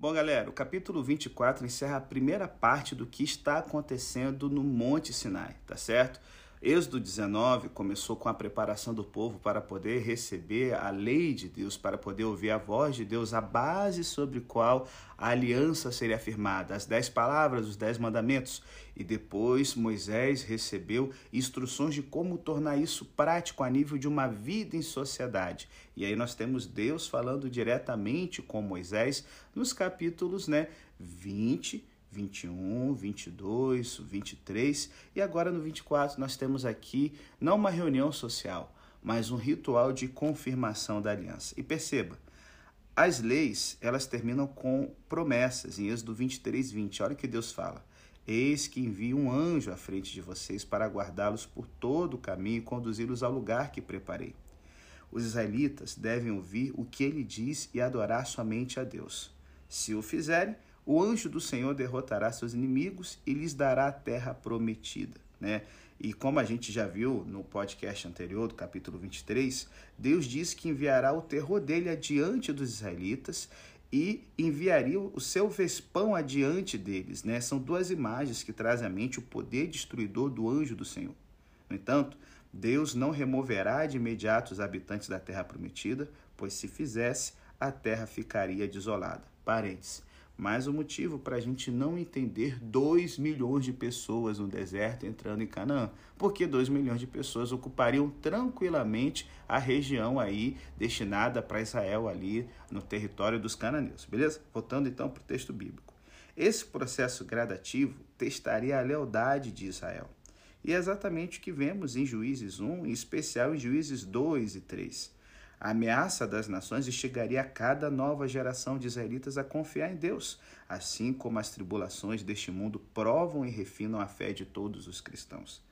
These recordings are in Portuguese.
Bom, galera, o capítulo 24 encerra a primeira parte do que está acontecendo no Monte Sinai, tá certo? Êxodo 19 começou com a preparação do povo para poder receber a lei de Deus, para poder ouvir a voz de Deus, a base sobre qual a aliança seria firmada, as dez palavras, os dez mandamentos. E depois Moisés recebeu instruções de como tornar isso prático a nível de uma vida em sociedade. E aí nós temos Deus falando diretamente com Moisés nos capítulos né, 20 21, 22, 23 e agora no 24 nós temos aqui não uma reunião social, mas um ritual de confirmação da aliança. E perceba, as leis, elas terminam com promessas em Êxodo 23, 20. Olha o que Deus fala. Eis que envio um anjo à frente de vocês para guardá-los por todo o caminho e conduzi-los ao lugar que preparei. Os israelitas devem ouvir o que ele diz e adorar somente a Deus. Se o fizerem, o anjo do Senhor derrotará seus inimigos e lhes dará a terra prometida, né? E como a gente já viu no podcast anterior, do capítulo 23, Deus diz que enviará o terror dele adiante dos israelitas e enviaria o seu vespão adiante deles, né? São duas imagens que trazem à mente o poder destruidor do anjo do Senhor. No entanto, Deus não removerá de imediato os habitantes da terra prometida, pois se fizesse, a terra ficaria desolada. Parênteses. Mais um motivo para a gente não entender 2 milhões de pessoas no deserto entrando em Canaã. Porque 2 milhões de pessoas ocupariam tranquilamente a região aí destinada para Israel ali no território dos cananeus. Beleza? Voltando então para o texto bíblico. Esse processo gradativo testaria a lealdade de Israel. E é exatamente o que vemos em Juízes 1, em especial em Juízes 2 e 3. A ameaça das nações instigaria a cada nova geração de israelitas a confiar em Deus, assim como as tribulações deste mundo provam e refinam a fé de todos os cristãos.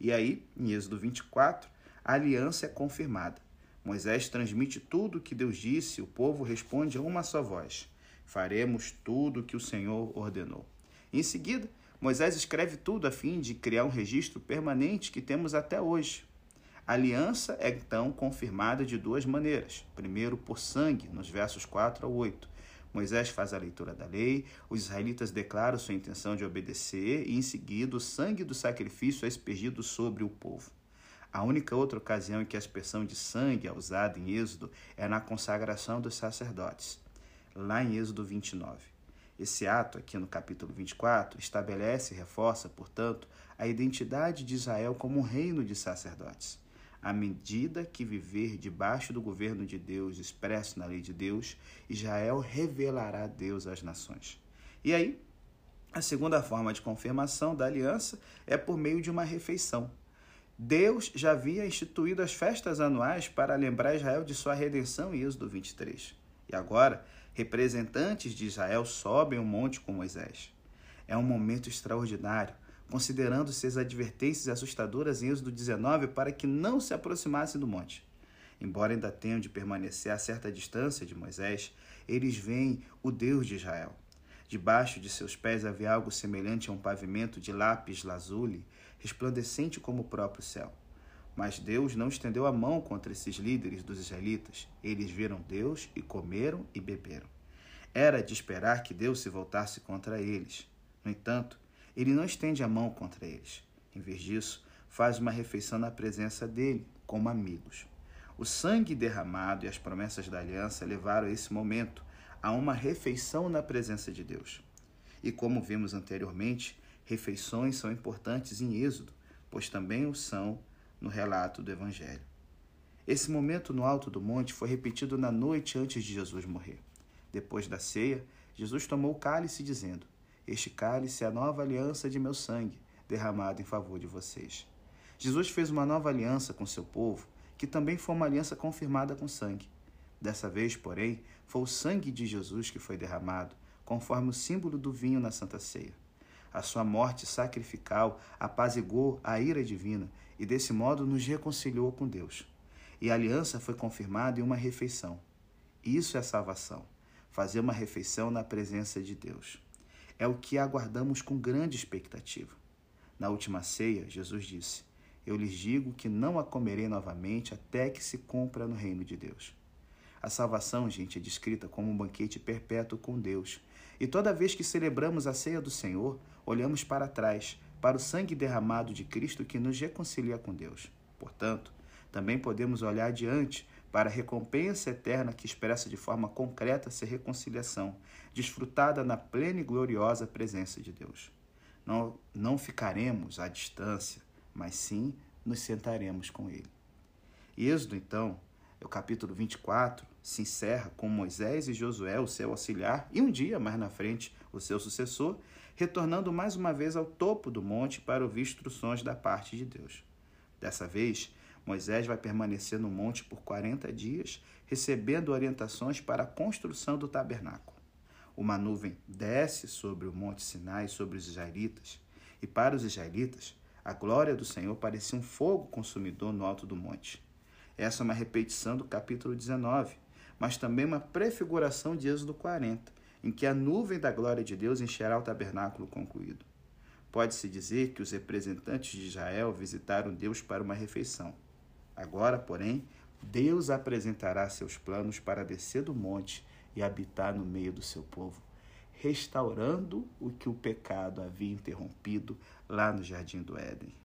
E aí, em Êxodo 24, a aliança é confirmada. Moisés transmite tudo o que Deus disse, o povo responde a uma só voz: Faremos tudo o que o Senhor ordenou. Em seguida, Moisés escreve tudo a fim de criar um registro permanente que temos até hoje. A aliança é então confirmada de duas maneiras. Primeiro, por sangue, nos versos 4 ao 8. Moisés faz a leitura da lei, os israelitas declaram sua intenção de obedecer e, em seguida, o sangue do sacrifício é expergido sobre o povo. A única outra ocasião em que a expressão de sangue é usada em Êxodo é na consagração dos sacerdotes, lá em Êxodo 29. Esse ato, aqui no capítulo 24, estabelece e reforça, portanto, a identidade de Israel como um reino de sacerdotes. À medida que viver debaixo do governo de Deus, expresso na lei de Deus, Israel revelará Deus às nações. E aí, a segunda forma de confirmação da aliança é por meio de uma refeição. Deus já havia instituído as festas anuais para lembrar Israel de sua redenção em Êxodo 23. E agora, representantes de Israel sobem o monte com Moisés. É um momento extraordinário considerando-se as advertências assustadoras em Êxodo 19 para que não se aproximassem do monte. Embora ainda tenham de permanecer a certa distância de Moisés, eles veem o Deus de Israel. Debaixo de seus pés havia algo semelhante a um pavimento de lápis lazuli, resplandecente como o próprio céu. Mas Deus não estendeu a mão contra esses líderes dos israelitas. Eles viram Deus e comeram e beberam. Era de esperar que Deus se voltasse contra eles. No entanto, ele não estende a mão contra eles. Em vez disso, faz uma refeição na presença dele, como amigos. O sangue derramado e as promessas da aliança levaram esse momento, a uma refeição na presença de Deus. E como vimos anteriormente, refeições são importantes em Êxodo, pois também o são no relato do Evangelho. Esse momento no alto do monte foi repetido na noite antes de Jesus morrer. Depois da ceia, Jesus tomou o cálice, dizendo: este cálice é a nova aliança de meu sangue, derramado em favor de vocês. Jesus fez uma nova aliança com seu povo, que também foi uma aliança confirmada com sangue. Dessa vez, porém, foi o sangue de Jesus que foi derramado, conforme o símbolo do vinho na Santa Ceia. A sua morte sacrificial apazigou a ira divina e, desse modo, nos reconciliou com Deus. E a aliança foi confirmada em uma refeição. Isso é salvação, fazer uma refeição na presença de Deus é o que aguardamos com grande expectativa. Na última ceia, Jesus disse: Eu lhes digo que não a comerei novamente até que se cumpra no reino de Deus. A salvação, gente, é descrita como um banquete perpétuo com Deus. E toda vez que celebramos a ceia do Senhor, olhamos para trás, para o sangue derramado de Cristo que nos reconcilia com Deus. Portanto, também podemos olhar adiante para a recompensa eterna que expressa de forma concreta essa reconciliação, desfrutada na plena e gloriosa presença de Deus. Não, não ficaremos à distância, mas sim nos sentaremos com Ele. Êxodo, então, o capítulo 24, se encerra com Moisés e Josué, o seu auxiliar, e um dia mais na frente, o seu sucessor, retornando mais uma vez ao topo do monte para ouvir instruções da parte de Deus. Dessa vez, Moisés vai permanecer no monte por 40 dias, recebendo orientações para a construção do tabernáculo. Uma nuvem desce sobre o monte Sinai, sobre os israelitas, e para os israelitas, a glória do Senhor parecia um fogo consumidor no alto do monte. Essa é uma repetição do capítulo 19, mas também uma prefiguração de Êxodo 40, em que a nuvem da glória de Deus encherá o tabernáculo concluído. Pode-se dizer que os representantes de Israel visitaram Deus para uma refeição. Agora, porém, Deus apresentará seus planos para descer do monte e habitar no meio do seu povo, restaurando o que o pecado havia interrompido lá no jardim do Éden.